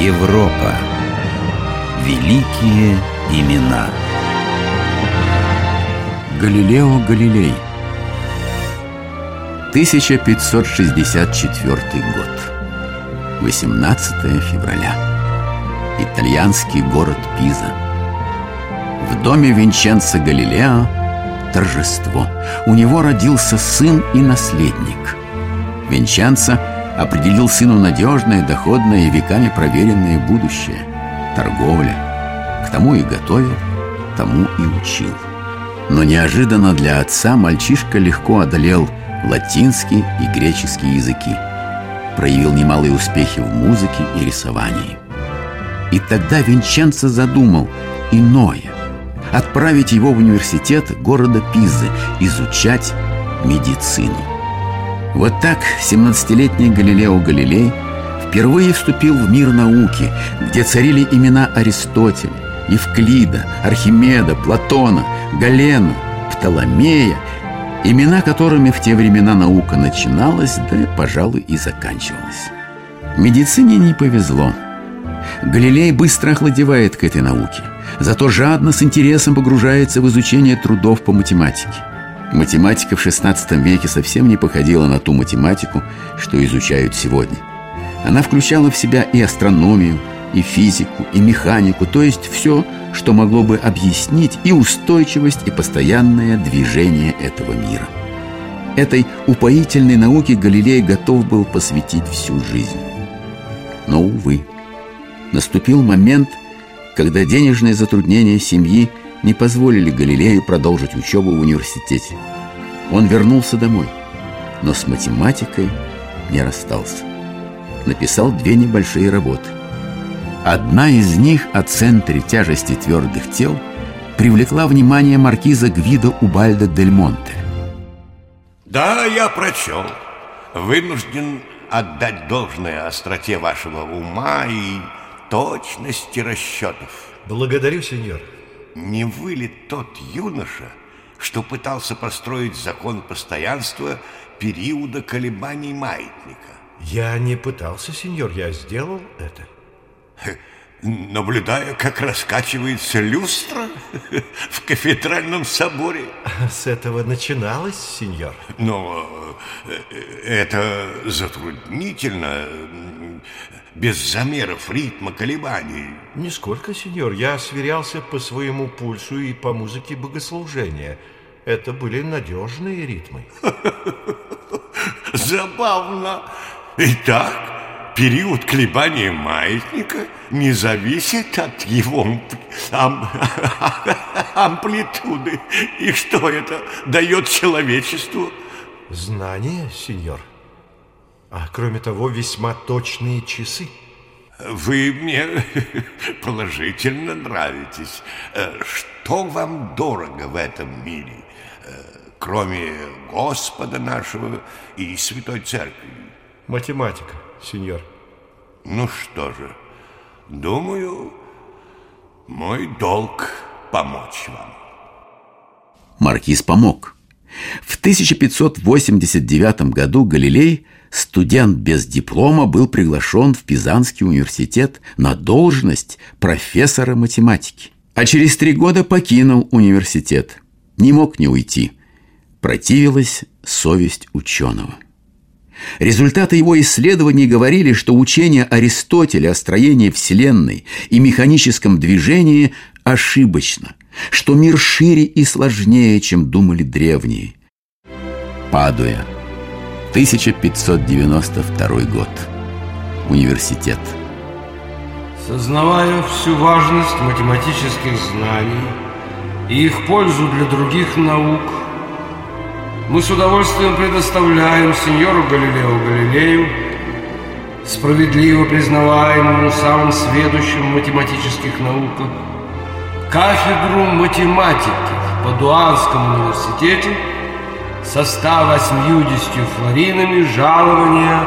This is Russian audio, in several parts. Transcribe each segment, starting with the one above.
Европа. Великие имена. Галилео Галилей. 1564 год. 18 февраля. Итальянский город Пиза. В доме Винченцо Галилео торжество. У него родился сын и наследник. Винченцо определил сыну надежное, доходное и веками проверенное будущее – торговля. К тому и готовил, тому и учил. Но неожиданно для отца мальчишка легко одолел латинский и греческий языки. Проявил немалые успехи в музыке и рисовании. И тогда Винченцо задумал иное – отправить его в университет города Пизы изучать медицину. Вот так 17-летний Галилео Галилей впервые вступил в мир науки, где царили имена Аристотеля, Евклида, Архимеда, Платона, Галена, Птоломея, имена которыми в те времена наука начиналась, да, пожалуй, и заканчивалась. Медицине не повезло. Галилей быстро охладевает к этой науке, зато жадно с интересом погружается в изучение трудов по математике. Математика в XVI веке совсем не походила на ту математику, что изучают сегодня. Она включала в себя и астрономию, и физику, и механику, то есть все, что могло бы объяснить и устойчивость, и постоянное движение этого мира. Этой упоительной науке Галилей готов был посвятить всю жизнь. Но, увы, наступил момент, когда денежные затруднения семьи – не позволили Галилею продолжить учебу в университете. Он вернулся домой, но с математикой не расстался. Написал две небольшие работы. Одна из них о центре тяжести твердых тел привлекла внимание маркиза Гвидо Убальдо Дель Монте. Да, я прочел. Вынужден отдать должное остроте вашего ума и точности расчетов. Благодарю, сеньор. Не вы ли тот юноша, что пытался построить закон постоянства периода колебаний маятника? Я не пытался, сеньор, я сделал это. Наблюдая, как раскачивается люстра в кафедральном соборе. С этого начиналось, сеньор. Но э, это затруднительно без замеров ритма колебаний. Нисколько, сеньор. Я сверялся по своему пульсу и по музыке богослужения. Это были надежные ритмы. Забавно. Итак, период колебания маятника не зависит от его ам амплитуды. И что это дает человечеству? Знание, сеньор. А кроме того, весьма точные часы. Вы мне положительно нравитесь. Э, что вам дорого в этом мире, э, кроме Господа нашего и Святой Церкви? Математика, сеньор. Ну что же, думаю, мой долг помочь вам. Маркиз помог. В 1589 году Галилей – студент без диплома был приглашен в Пизанский университет на должность профессора математики. А через три года покинул университет. Не мог не уйти. Противилась совесть ученого. Результаты его исследований говорили, что учение Аристотеля о строении Вселенной и механическом движении ошибочно, что мир шире и сложнее, чем думали древние. Падуя – 1592 год. Университет. Сознавая всю важность математических знаний и их пользу для других наук, мы с удовольствием предоставляем сеньору Галилео Галилею, справедливо признаваемому самым сведущим в математических науках, кафедру математики в Падуанском университете – со 180 флоринами жалования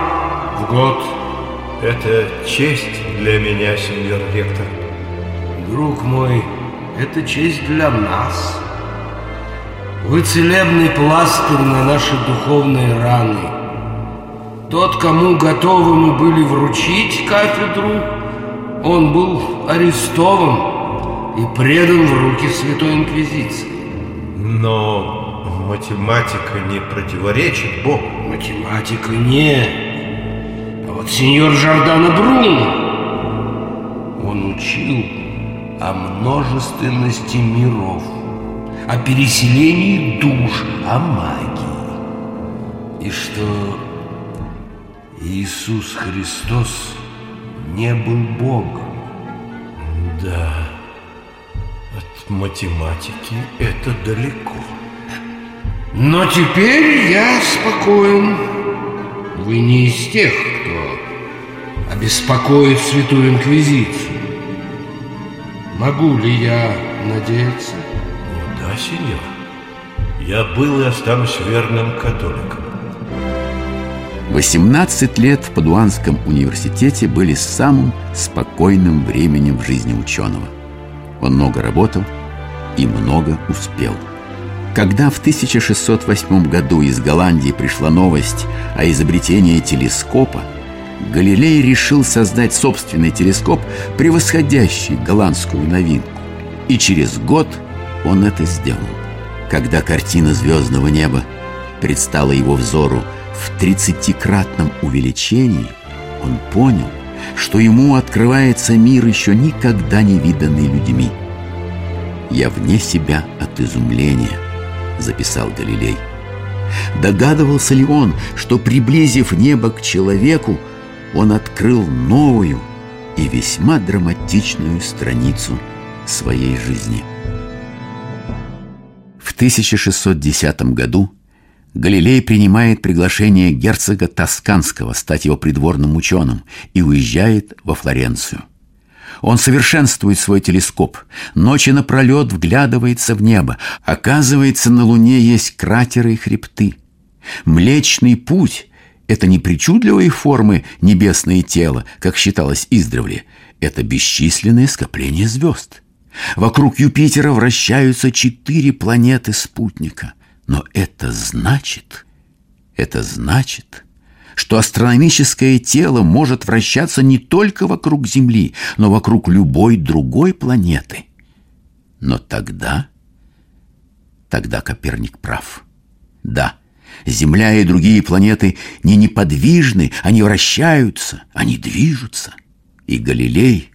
в год. Это честь для меня, сеньор ректор. Друг мой, это честь для нас. Вы целебный пластырь на наши духовные раны. Тот, кому готовы мы были вручить кафедру, Он был арестован и предан в руки Святой Инквизиции. Но математика не противоречит Богу. Математика не. А вот сеньор Жордано Бруно, он учил о множественности миров, о переселении душ, о магии. И что Иисус Христос не был Богом. Да, от математики это далеко. Но теперь я спокоен. Вы не из тех, кто обеспокоит Святую Инквизицию. Могу ли я надеяться? Да, сеньор. Я был и останусь верным католиком. 18 лет в Падуанском университете были самым спокойным временем в жизни ученого. Он много работал и много успел. Когда в 1608 году из Голландии пришла новость о изобретении телескопа, Галилей решил создать собственный телескоп, превосходящий голландскую новинку. И через год он это сделал. Когда картина звездного неба предстала его взору в тридцатикратном увеличении, он понял, что ему открывается мир еще никогда не виданный людьми. «Я вне себя от изумления», — записал Галилей. Догадывался ли он, что, приблизив небо к человеку, он открыл новую и весьма драматичную страницу своей жизни. В 1610 году Галилей принимает приглашение герцога Тосканского стать его придворным ученым и уезжает во Флоренцию. Он совершенствует свой телескоп, ночи напролет вглядывается в небо. Оказывается, на Луне есть кратеры и хребты. Млечный путь — это не причудливые формы небесное тело, как считалось издревле. Это бесчисленное скопление звезд. Вокруг Юпитера вращаются четыре планеты спутника — но это значит, это значит, что астрономическое тело может вращаться не только вокруг Земли, но вокруг любой другой планеты. Но тогда, тогда Коперник прав. Да, Земля и другие планеты не неподвижны, они вращаются, они движутся. И Галилей,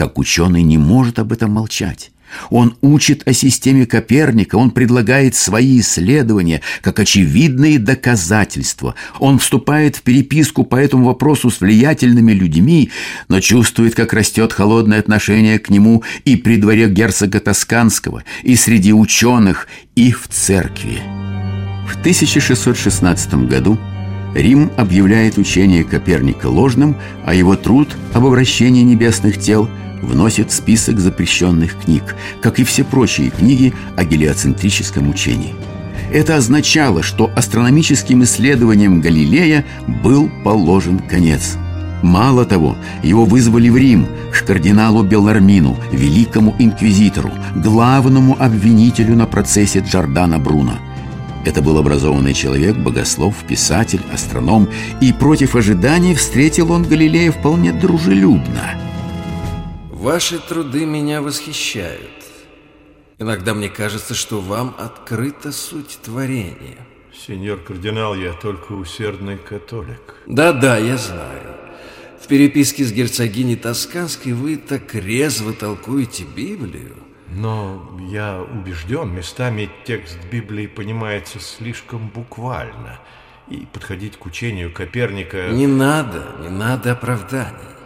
как ученый, не может об этом молчать. Он учит о системе Коперника, он предлагает свои исследования как очевидные доказательства. Он вступает в переписку по этому вопросу с влиятельными людьми, но чувствует, как растет холодное отношение к нему и при дворе герцога Тосканского, и среди ученых, и в церкви. В 1616 году Рим объявляет учение Коперника ложным, а его труд об обращении небесных тел – вносит в список запрещенных книг, как и все прочие книги о гелиоцентрическом учении. Это означало, что астрономическим исследованиям Галилея был положен конец. Мало того, его вызвали в Рим к кардиналу Беллармину, великому инквизитору, главному обвинителю на процессе Джордана Бруно. Это был образованный человек, богослов, писатель, астроном, и против ожиданий встретил он Галилея вполне дружелюбно – Ваши труды меня восхищают. Иногда мне кажется, что вам открыта суть творения. Сеньор кардинал, я только усердный католик. Да-да, я знаю. В переписке с герцогиней Тосканской вы так резво толкуете Библию. Но я убежден, местами текст Библии понимается слишком буквально. И подходить к учению Коперника... Не надо, не надо оправданий.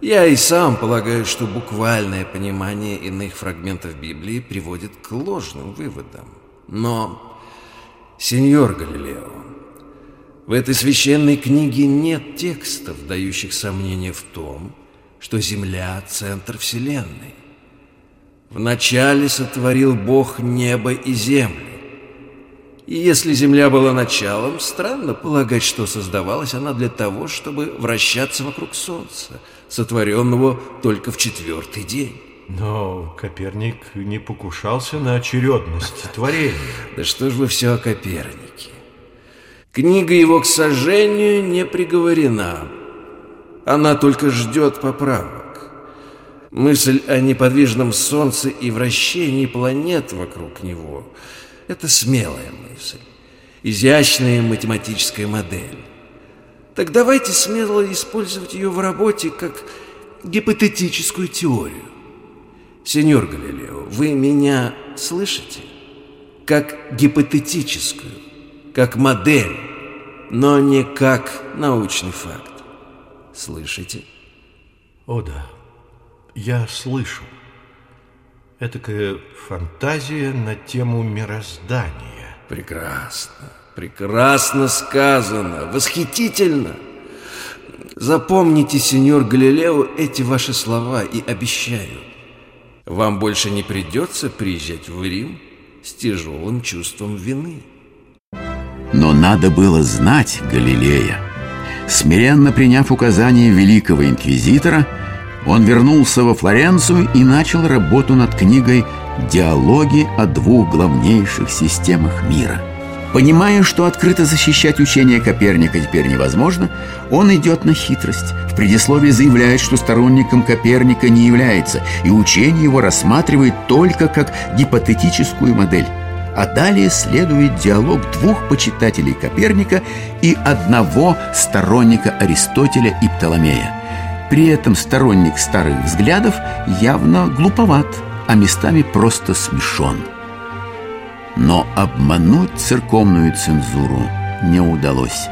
Я и сам полагаю, что буквальное понимание иных фрагментов Библии приводит к ложным выводам. Но, сеньор Галилео, в этой священной книге нет текстов, дающих сомнения в том, что Земля — центр Вселенной. Вначале сотворил Бог небо и землю. И если Земля была началом, странно полагать, что создавалась она для того, чтобы вращаться вокруг Солнца — сотворенного только в четвертый день. Но Коперник не покушался на очередность творения. Да что ж вы все о Копернике? Книга его к сожжению не приговорена. Она только ждет поправок. Мысль о неподвижном Солнце и вращении планет вокруг него – это смелая мысль, изящная математическая модель. Так давайте смело использовать ее в работе как гипотетическую теорию. Сеньор Галилео, вы меня слышите? Как гипотетическую, как модель, но не как научный факт. Слышите? О да, я слышу. Этакая фантазия на тему мироздания. Прекрасно, прекрасно сказано, восхитительно. Запомните, сеньор Галилео, эти ваши слова и обещаю, вам больше не придется приезжать в Рим с тяжелым чувством вины. Но надо было знать Галилея. Смиренно приняв указания великого инквизитора, он вернулся во Флоренцию и начал работу над книгой «Диалоги о двух главнейших системах мира». Понимая, что открыто защищать учение Коперника теперь невозможно, он идет на хитрость. В предисловии заявляет, что сторонником Коперника не является, и учение его рассматривает только как гипотетическую модель. А далее следует диалог двух почитателей Коперника и одного сторонника Аристотеля и Птоломея. При этом сторонник старых взглядов явно глуповат, а местами просто смешон. Но обмануть церковную цензуру не удалось.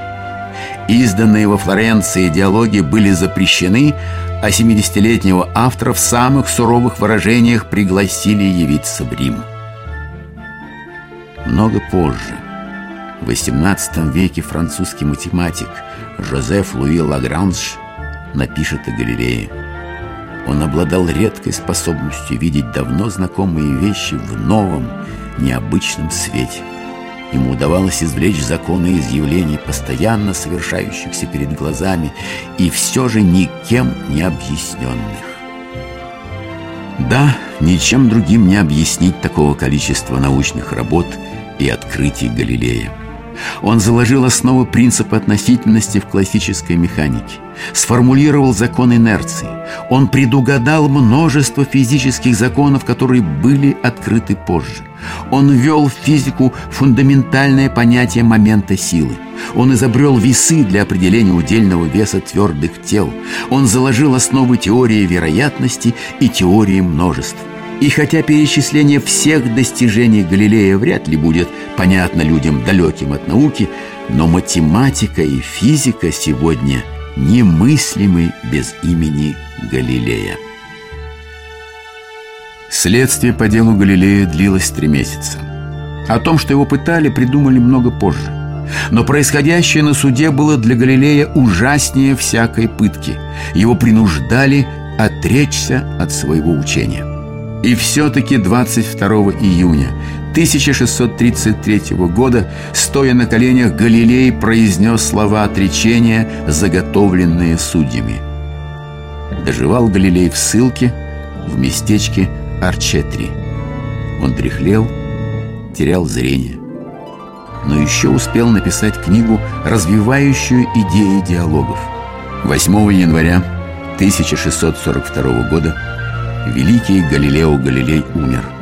Изданные во Флоренции диалоги были запрещены, а 70-летнего автора в самых суровых выражениях пригласили явиться в Рим. Много позже, в XVIII веке французский математик Жозеф Луи Лагранж напишет о Галилее. Он обладал редкой способностью видеть давно знакомые вещи в новом, необычном свете. Ему удавалось извлечь законы из явлений, постоянно совершающихся перед глазами, и все же никем не объясненных. Да, ничем другим не объяснить такого количества научных работ и открытий Галилея. Он заложил основы принципа относительности в классической механике, сформулировал закон инерции. Он предугадал множество физических законов, которые были открыты позже. Он ввел в физику фундаментальное понятие момента силы. Он изобрел весы для определения удельного веса твердых тел. Он заложил основы теории вероятности и теории множеств. И хотя перечисление всех достижений Галилея вряд ли будет понятно людям далеким от науки, но математика и физика сегодня немыслимы без имени Галилея. Следствие по делу Галилея длилось три месяца. О том, что его пытали, придумали много позже. Но происходящее на суде было для Галилея ужаснее всякой пытки. Его принуждали отречься от своего учения. И все-таки 22 июня 1633 года, стоя на коленях, Галилей произнес слова отречения, заготовленные судьями. Доживал Галилей в ссылке в местечке Арчетри. Он дряхлел, терял зрение. Но еще успел написать книгу, развивающую идеи диалогов. 8 января 1642 года великий Галилео Галилей умер –